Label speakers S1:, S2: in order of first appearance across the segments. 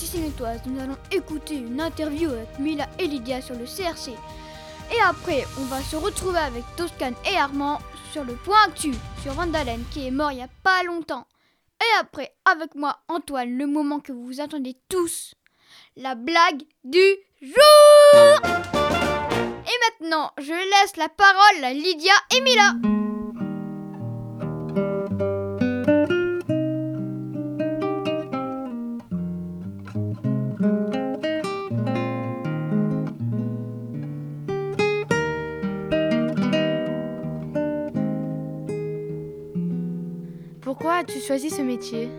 S1: Sissinetoise, nous allons écouter une interview avec Mila et Lydia sur le CRC. Et après, on va se retrouver avec Toscane et Armand sur le point actu sur Vandalen qui est mort il n'y a pas longtemps. Et après, avec moi, Antoine, le moment que vous attendez tous, la blague du jour Et maintenant, je laisse la parole à Lydia et Mila.
S2: Pourquoi as-tu choisi ce métier?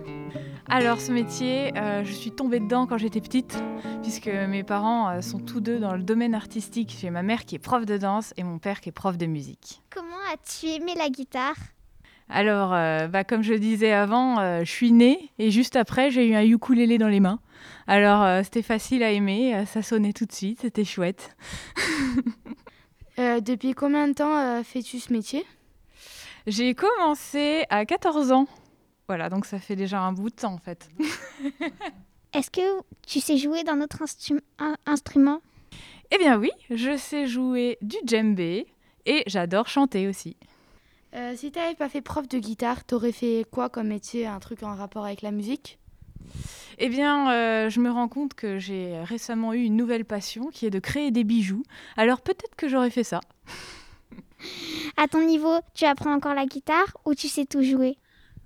S3: Alors ce métier, euh, je suis tombée dedans quand j'étais petite, puisque mes parents euh, sont tous deux dans le domaine artistique. J'ai ma mère qui est prof de danse et mon père qui est prof de musique.
S4: Comment as-tu aimé la guitare?
S3: Alors, euh, bah, comme je le disais avant, je suis née et juste après, j'ai eu un ukulélé dans les mains. Alors, c'était facile à aimer, ça sonnait tout de suite, c'était chouette.
S2: depuis combien de temps fais-tu ce métier?
S3: J'ai commencé à 14 ans. Voilà, donc ça fait déjà un bout de temps en fait.
S4: Est-ce que tu sais jouer d'un autre instrument?
S3: Eh bien oui, je sais jouer du djembé et j'adore chanter aussi.
S2: Euh, si tu n'avais pas fait prof de guitare, t'aurais fait quoi comme métier Un truc en rapport avec la musique?
S3: Eh bien, euh, je me rends compte que j'ai récemment eu une nouvelle passion qui est de créer des bijoux. Alors peut-être que j'aurais fait ça.
S4: À ton niveau, tu apprends encore la guitare ou tu sais tout jouer?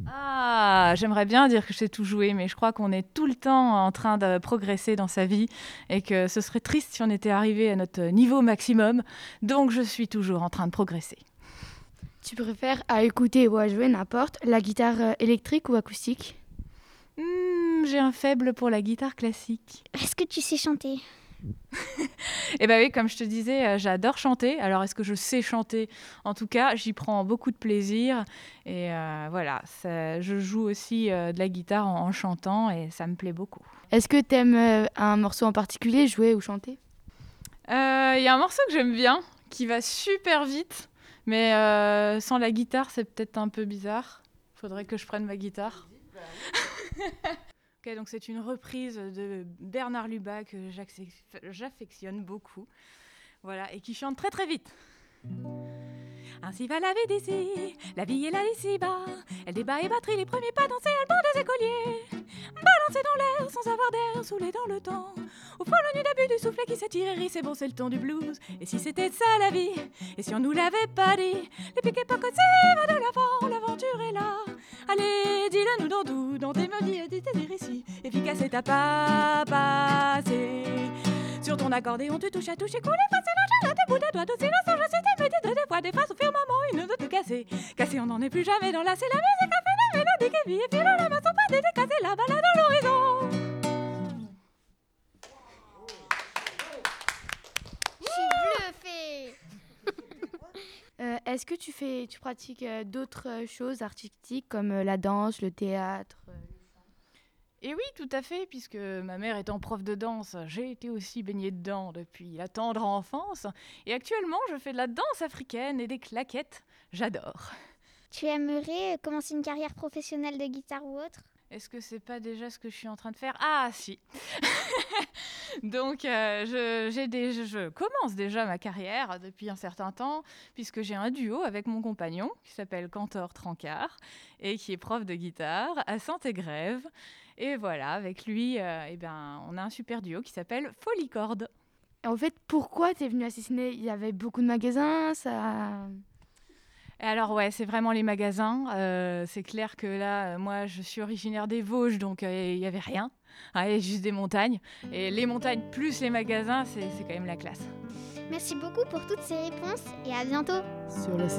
S3: Ah, j'aimerais bien dire que je sais tout jouer, mais je crois qu'on est tout le temps en train de progresser dans sa vie et que ce serait triste si on était arrivé à notre niveau maximum. Donc je suis toujours en train de progresser.
S2: Tu préfères à écouter ou à jouer n'importe la guitare euh, électrique ou acoustique?
S3: Hmm, J'ai un faible pour la guitare classique.
S4: Est-ce que tu sais chanter?
S3: Eh bien oui, comme je te disais, euh, j'adore chanter. Alors est-ce que je sais chanter? En tout cas, j'y prends beaucoup de plaisir. Et euh, voilà, je joue aussi euh, de la guitare en, chantant et ça me plaît beaucoup.
S2: Est-ce que tu aimes un morceau en particulier, jouer ou chanter?
S3: Il y a un morceau que j'aime bien, qui va super vite. Mais sans la guitare, c'est peut-être un peu bizarre. Faudrait que je prenne ma guitare. donc c'est une reprise de Bernard Lubat que j'affectionne beaucoup. Voilà, et qui chante très très vite. Ainsi va la vie d'ici, la vie est là ici-bas. Elle débat et batterie les premiers pas danser, elle bande des écoliers. Balancer dans l'air sans avoir d'air, saoulé dans le temps. Au fond, le nu début du soufflet qui s'étire c'est bon, c'est le ton du blues. Et si c'était ça la vie, et si on nous l'avait pas dit, les piquets pas va de l'avant, dans tes mélodies et tes récits. Efficace et t'as pas passé. Sur ton accordéon, tu touches à toucher, couler, passer l'argent, tes bouts de doigts, d'aussi le je sais tes métiers, des fois, des phrases au firmament, une de tout casser. Cassé, on n'en est plus jamais dans la, c'est la musique a fait la mélodie qui vit, et puis là, la main sont pas dédicacées, la balade dans l'horizon.
S2: Euh, Est-ce que tu fais, tu pratiques euh, d'autres euh, choses artistiques comme euh, la danse, le théâtre?
S3: Et oui, tout à fait, puisque ma mère étant prof de danse, j'ai été aussi baignée dedans depuis la tendre enfance. Et actuellement, je fais de la danse africaine et des claquettes. J'adore.
S4: Tu aimerais commencer une carrière professionnelle de guitare ou autre?
S3: Est-ce que c'est pas déjà ce que je suis en train de faire? Ah si. Donc euh, je, commence déjà ma carrière depuis un certain temps puisque j'ai un duo avec mon compagnon qui s'appelle Cantor Trancard et qui est prof de guitare à Saint-Égrève. Et voilà, avec lui, euh, eh ben, on a un super duo qui s'appelle Folicorde.
S2: En fait, pourquoi tu es venu assassiner Il y avait beaucoup de magasins, ça
S3: alors ouais, c'est vraiment les magasins. Euh, c'est clair que là, euh, moi, je suis originaire des Vosges, donc euh, il n'y avait rien. Ah, il y a juste des montagnes. Et les montagnes plus les magasins, c'est quand même la classe.
S4: Merci beaucoup pour toutes ces réponses et à bientôt.
S2: Sur la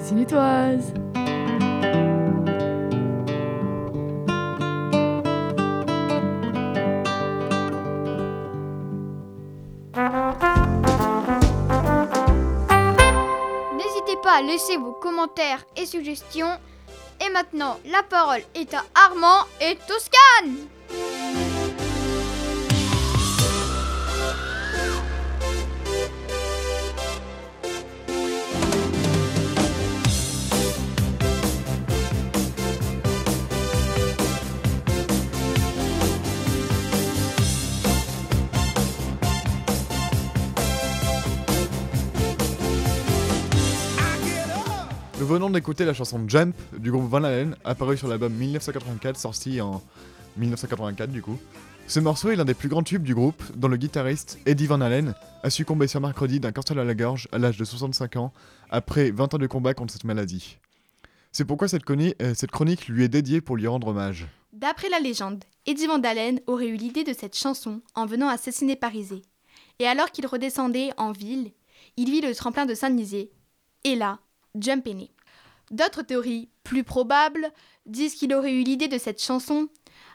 S1: Laissez vos commentaires et suggestions. Et maintenant, la parole est à Armand et Toscane.
S5: Nous venons d'écouter la chanson Jump du groupe Van Halen, apparu sur l'album 1984, sorti en 1984 du coup. Ce morceau est l'un des plus grands tubes du groupe, dont le guitariste Eddie Van Halen a succombé ce mercredi d'un cancer à la gorge à l'âge de 65 ans, après 20 ans de combat contre cette maladie. C'est pourquoi cette, euh, cette chronique lui est dédiée pour lui rendre hommage.
S6: D'après la légende, Eddie Van Halen aurait eu l'idée de cette chanson en venant assassiner Parisé. Et alors qu'il redescendait en ville, il vit le tremplin de Saint-Nizier. Et là, Jump est né. D'autres théories, plus probables, disent qu'il aurait eu l'idée de cette chanson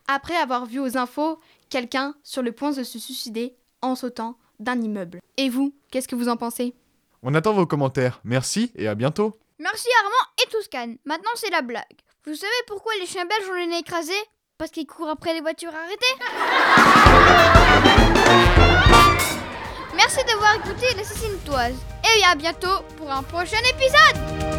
S6: après avoir vu aux infos quelqu'un sur le point de se suicider en sautant d'un immeuble. Et vous, qu'est-ce que vous en pensez?
S5: On attend vos commentaires. Merci et à bientôt.
S1: Merci Armand et Toscane. Maintenant c'est la blague. Vous savez pourquoi les chiens belges ont les nez écrasés? Parce qu'ils courent après les voitures arrêtées? Merci d'avoir écouté l'assassine toise. Et à bientôt pour un prochain épisode